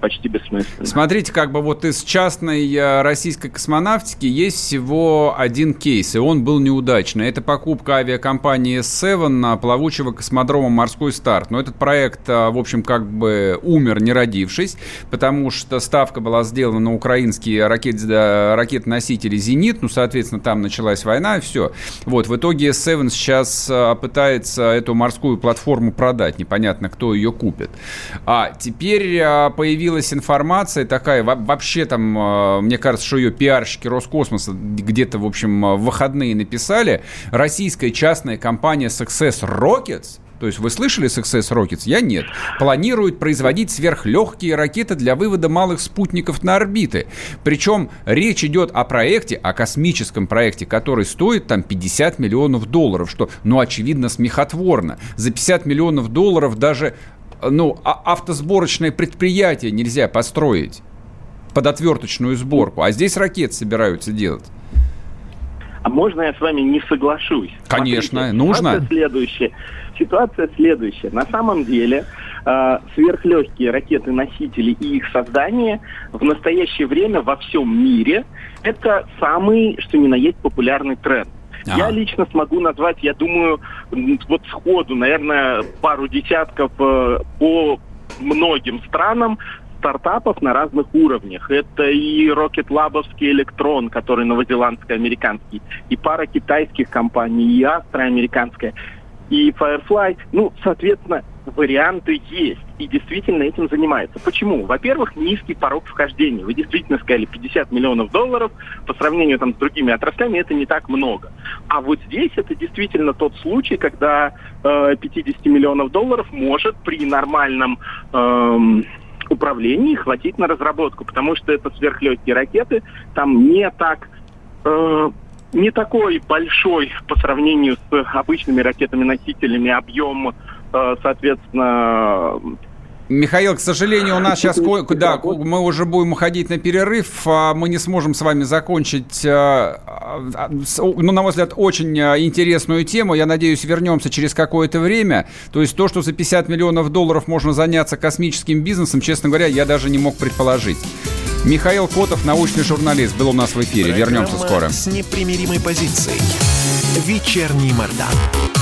почти бессмысленно. Смотрите, как бы вот из частной э, российской космонавтики есть всего один кейс, и он был неудачный. Это покупка авиакомпании S7 плавучего космодрома «Морской старт». Но этот проект, э, в общем, как бы умер, не родившись, потому что ставка была сделана на украинские ракет, ракет-носители «Зенит», ну, соответственно, там началась война, и все. Вот, в итоге S7 сейчас э, пытается эту морскую платформу продать, непонятно, кто ее купит. А теперь появилась информация такая, вообще там, а, мне кажется, что ее пиарщики Роскосмоса где-то, в общем, в выходные написали, российская частная компания Success Rockets то есть вы слышали Success Rockets? Я нет. Планирует производить сверхлегкие ракеты для вывода малых спутников на орбиты. Причем речь идет о проекте, о космическом проекте, который стоит там 50 миллионов долларов, что, ну, очевидно, смехотворно. За 50 миллионов долларов даже ну, а автосборочное предприятие нельзя построить под отверточную сборку, а здесь ракет собираются делать. А можно я с вами не соглашусь? Конечно, Смотрите, нужно. Ситуация следующая. Ситуация следующая. На самом деле э, сверхлегкие ракеты-носители и их создание в настоящее время во всем мире это самый, что ни на есть, популярный тренд. Ага. Я лично смогу назвать, я думаю, вот сходу, наверное, пару десятков э, по многим странам стартапов на разных уровнях. Это и Rocket Lab'овский электрон, который новозеландско-американский, и пара китайских компаний, и Astra американская, и Firefly. Ну, соответственно, варианты есть. И действительно этим занимается. Почему? Во-первых, низкий порог вхождения. Вы действительно сказали 50 миллионов долларов. По сравнению там, с другими отраслями это не так много. А вот здесь это действительно тот случай, когда э, 50 миллионов долларов может при нормальном э, управлении хватить на разработку. Потому что это сверхлегкие ракеты. Там не так э, не такой большой по сравнению с обычными ракетами-носителями объем соответственно, Михаил, к сожалению, у нас сейчас, да, мы уже будем уходить на перерыв, а мы не сможем с вами закончить, э, а, ну, на мой взгляд, очень э, интересную тему. Я надеюсь, вернемся через какое-то время. То есть то, что за 50 миллионов долларов можно заняться космическим бизнесом, честно говоря, я даже не мог предположить. Михаил Котов, научный журналист, был у нас в эфире. Программа Вернемся скоро. С непримиримой позицией. Вечерний Мордан.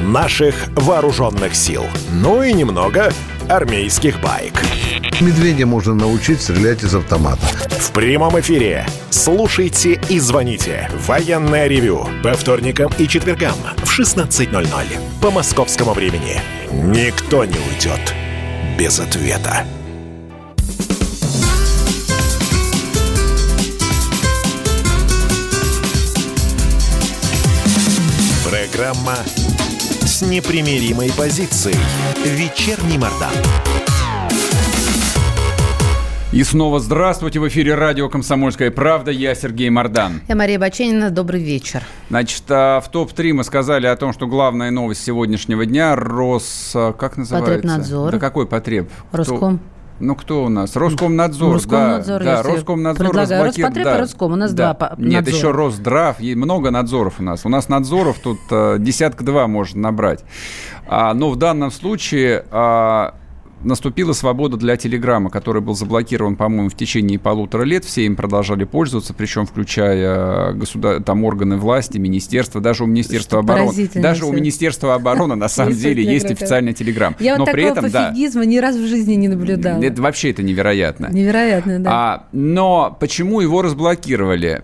наших вооруженных сил. Ну и немного армейских байк. Медведя можно научить стрелять из автомата. В прямом эфире. Слушайте и звоните. Военное ревю. По вторникам и четвергам в 16.00. По московскому времени. Никто не уйдет без ответа. Программа с непримиримой позицией. Вечерний Мордан. И снова здравствуйте. В эфире радио «Комсомольская правда». Я Сергей Мордан. Я Мария Баченина. Добрый вечер. Значит, а, в топ-3 мы сказали о том, что главная новость сегодняшнего дня – Рос... А, как называется? Потребнадзор. Да какой потреб? Роском. Ну, кто у нас? Роскомнадзор. Роскомнадзор, да, да, Роскомнадзор предлагаю. разблокирует. Роспотреб да, и Роском. У нас да. два по- Нет, надзора. еще Росздрав. Есть много надзоров у нас. У нас надзоров тут э, десятка-два можно набрать. А, но в данном случае а, наступила свобода для Телеграма, который был заблокирован, по-моему, в течение полутора лет. Все им продолжали пользоваться, причем включая государ... там органы власти, министерства, даже у Министерства Что обороны. Даже у всё. Министерства обороны на самом деле есть официальный Телеграм. Я вот Но такого при этом, да, пофигизма ни разу в жизни не наблюдала. это вообще это невероятно. Невероятно, да. А, но почему его разблокировали?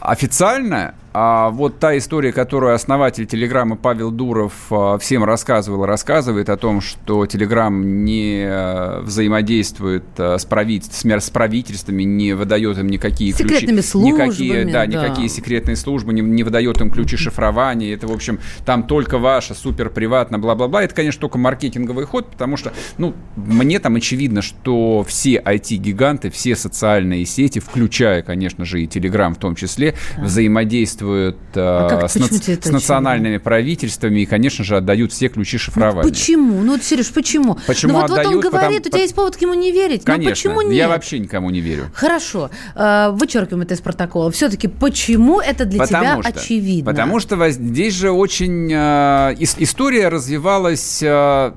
Официально, а вот та история, которую основатель Телеграма Павел Дуров а, всем рассказывал, рассказывает о том, что Телеграм не а, взаимодействует а, с, правит- с правительствами, не выдает им никакие Секретными ключи, никакие, службами, да, да. никакие секретные службы, не, не выдает им ключи шифрования. Это, в общем, там только ваше, супер приватно, бла-бла-бла. Это, конечно, только маркетинговый ход, потому что, ну, мне там очевидно, что все IT-гиганты, все социальные сети, включая, конечно же, и Телеграм в том числе, взаимодействуют э, А с, нац- с национальными правительствами и, конечно же, отдают все ключи шифрования. Почему? Ну, вот, Сереж, почему? Почему ну, вот, вот он отдают? говорит, Потому- у тебя есть повод к нему не верить. Конечно, Ну, почему нет? я вообще никому не верю. Хорошо, э, вычеркиваем это из протокола. Все-таки почему это для тебя что, очевидно? Потому что здесь же очень... э, ис- история развивалась... э,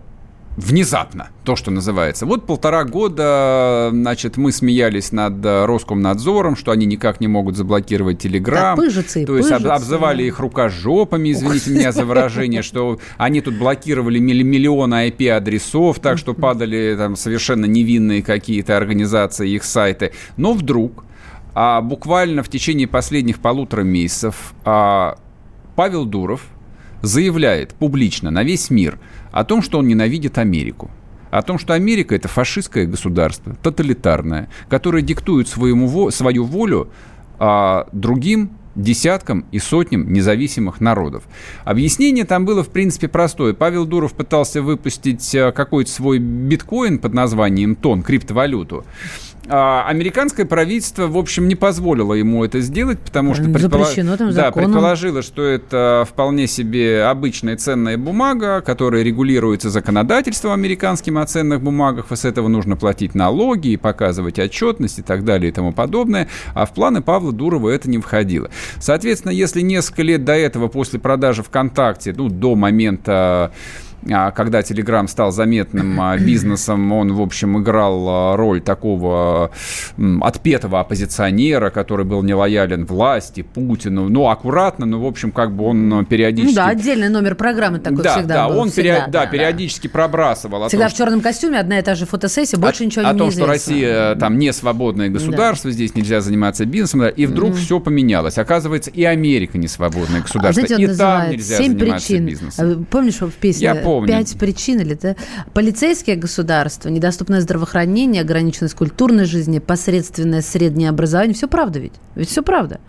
Внезапно, то, что называется. Вот полтора года, значит, мы смеялись над э, Роскомнадзором, что они никак не могут заблокировать Телеграм. Да, пыжится и То есть об- пыжится. обзывали их рукожопами, извините меня за выражение, что они тут блокировали милли- миллионы IP-адресов, так что падали там совершенно невинные какие-то организации, их сайты. Но вдруг, а, буквально в течение последних полутора месяцев, а, Павел Дуров заявляет публично на весь мир о том, что он ненавидит Америку. О том, что Америка – это фашистское государство, тоталитарное, которое диктует своему, во- свою волю а, другим десяткам и сотням независимых народов. Объяснение там было, в принципе, простое. Павел Дуров пытался выпустить а, какой-то свой биткоин под названием ТОН, криптовалюту. А, американское правительство, в общем, не позволило ему это сделать, потому что Запрещено там да, предположило, что это вполне себе обычная ценная бумага, которая регулируется законодательством американским о ценных бумагах, и с этого нужно платить налоги и показывать отчетность и так далее и тому подобное. А в планы Павла Дурова это не входило. Соответственно, если несколько лет до этого, после продажи ВКонтакте, ну, до момента когда Telegram стал заметным а, [COUGHS] бизнесом, он, в общем, играл а, роль такого отпетого оппозиционера, который был нелоялен власти, Путину. Ну, аккуратно, но, в общем, как бы он а, периодически... Ну да, отдельный номер программы такой да, всегда да, был. он всегда, период- да, периодически пробрасывал. о Всегда том, в черном костюме, одна и та же фотосессия, больше о, ничего о не том, что. Россия э, там не свободное государство, здесь нельзя заниматься бизнесом, да, и вдруг все поменялось. Оказывается, и Америка не свободное А государство, знаете, и там нельзя «Семь заниматься причин». бизнесом. А, Помнишь, в песне Я помню. «Пять причин» или да? Полицейское государство, недоступное здравоохранение, ограниченность культурной жизни, посредственное среднее образование. Все правда ведь? Ведь все правда.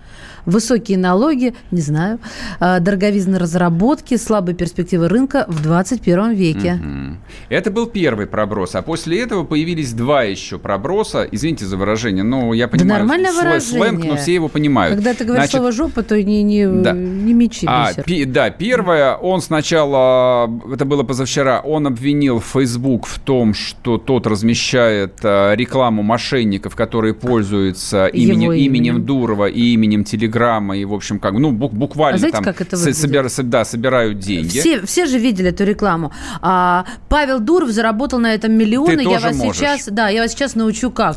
Высокие налоги, не знаю, а, дороговизны разработки, слабые перспективы рынка в 21 веке. Мгм. Это был первый проброс, а после этого появились два еще проброса. Извините за выражение, но я понимаю нормальное слэ- выражение. сленг, но все его понимают. Когда ты говоришь Значит, слово «жопа», то не, не, Да. не мечи, А, пи- да, первое, он сначала, это было позавчера, он обвинил Facebook в том, что тот размещает а, рекламу мошенников, которые пользуются именем, именем. именем Дурова и именем Телеграма, и, в общем, как, ну, бук- буквально А знаете, там как это собира- со- да, собирают деньги. Все, все же видели эту рекламу. А, Павел Дуров заработал на этом миллионы. Ты я вас можешь. сейчас, да, я вас сейчас научу как.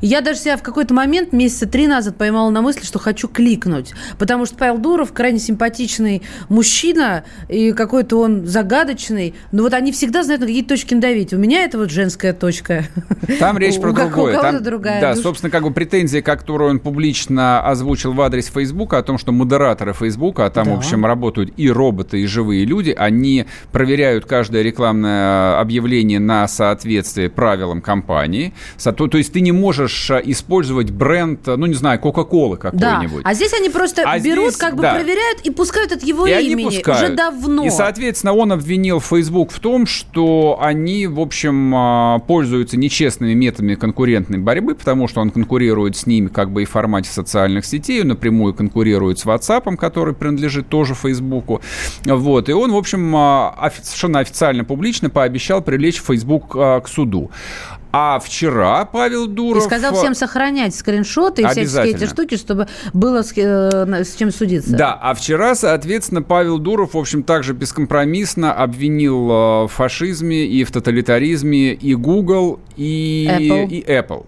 Я даже себя в какой-то момент месяца три назад поймала на мысли, что хочу кликнуть, потому что Павел Дуров крайне симпатичный мужчина и какой-то он загадочный. Но вот они всегда знают на какие точки надавить. У меня это вот женская точка. Там речь про у другое. кого-то другая. Да, собственно, как бы претензия, которую он публично озвучил в адрес Фейсбука, о том, что модераторы Фейсбука, а там, Да. в общем, работают и роботы, и живые люди, они проверяют каждое рекламное объявление на соответствие правилам компании. То, то есть ты не можешь а, использовать бренд, ну, не знаю, Кока-Колы Да, какой-нибудь. а здесь они просто А берут, здесь, как бы да. проверяют и пускают от его И они имени пускают. уже давно. И, соответственно, он обвинил Facebook в том, что они, в общем, а, пользуются нечестными методами конкурентной борьбы, потому что он конкурирует с ними как бы и в формате социальных сетей, он напрямую конкурирует с WhatsApp, который принадлежит тоже Facebook. Вот, и он, в общем, а, совершенно официально, публично пообещал привлечь Facebook а, к суду. А вчера Павел Дуров... И сказал всем сохранять скриншоты и всякие эти штуки, чтобы было с, э, с чем судиться. Да, а вчера, соответственно, Павел Дуров, в общем, также бескомпромиссно обвинил в фашизме и в тоталитаризме и Google, и Apple. И Apple.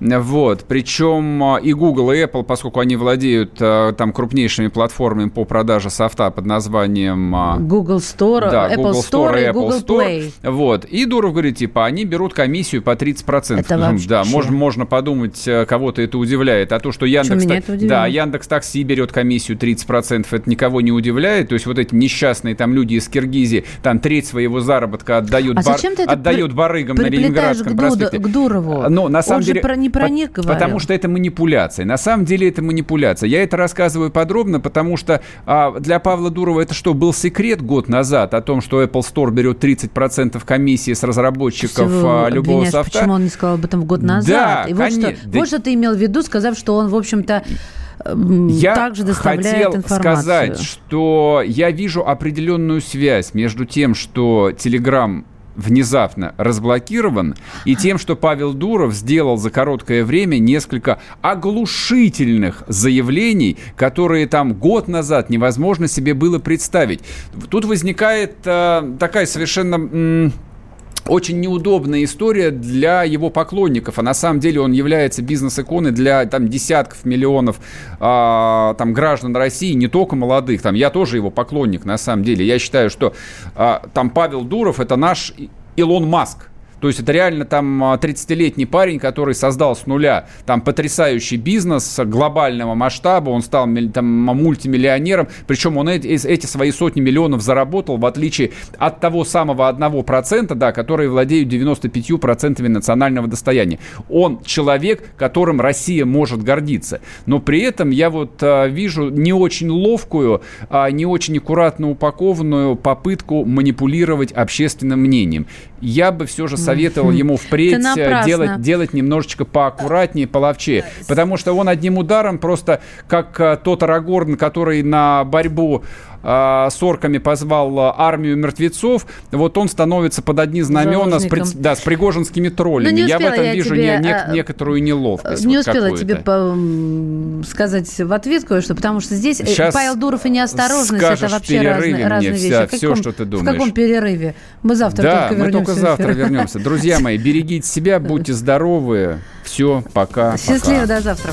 Вот. Причем а, и Google, и Apple, поскольку они владеют а, там крупнейшими платформами по продаже софта под названием... А, Google Store, да, Apple Google Store, и Apple Google Store. Play. Вот. И Дуров говорит, типа, они берут комиссию по 30%. Это вообще... Да, можно, можно подумать, э, кого-то это удивляет. А то, что Яндекс... Что, это да, Яндекс Такси берет комиссию 30%, это никого не удивляет. То есть вот эти несчастные там люди из Киргизии там треть своего заработка отдают, а бар... отдают барыгам на Ленинградском проспекте. к Дурову. Но на самом Он деле... про, не про них говорил. Потому что это манипуляция. На самом деле это манипуляция. Я это рассказываю подробно, потому что а, для Павла Дурова это что, был секрет год назад о том, что Apple Store берет 30% комиссии с разработчиков а, любого софта? Почему он не сказал об этом год назад? Да, И вот, конечно. что, вот что ты имел в виду, сказав, что он, в общем-то, я также доставляет хотел информацию. сказать, что я вижу определенную связь между тем, что Telegram внезапно разблокирован, и тем, что Павел Дуров сделал за короткое время несколько оглушительных заявлений, которые там год назад невозможно себе было представить. Тут возникает э, такая совершенно... М- очень неудобная история для его поклонников, а на самом деле он является бизнес-иконой для там десятков миллионов а, там граждан России, не только молодых. Там я тоже его поклонник на самом деле. Я считаю, что а, там Павел Дуров это наш Илон Маск. То есть это реально там 30-летний парень, который создал с нуля там потрясающий бизнес глобального масштаба, он стал там мультимиллионером, причем он эти, свои сотни миллионов заработал, в отличие от того самого 1%, да, которые владеют 95% национального достояния. Он человек, которым Россия может гордиться. Но при этом я вот а, вижу не очень ловкую, а, не очень аккуратно упакованную попытку манипулировать общественным мнением. Я бы все же советовал ему впредь делать, делать немножечко поаккуратнее, половчее. Потому что он одним ударом просто, как а, тот Арагорн, который на борьбу с орками позвал армию мертвецов, вот он становится под одни знамена с, при, да, с пригожинскими троллями. я в этом я вижу тебе, не, не, некоторую неловкость. Не вот успела тебе по, сказать в ответ кое-что, потому что здесь Сейчас Павел Дуров и неосторожность это вообще разные, разные вещи. Вся, каком, все, что ты думаешь. В каком перерыве? Мы завтра да, только вернемся. мы только завтра вернемся. Друзья мои, берегите себя, [LAUGHS] будьте здоровы. Все, пока. Счастливо, пока. до завтра.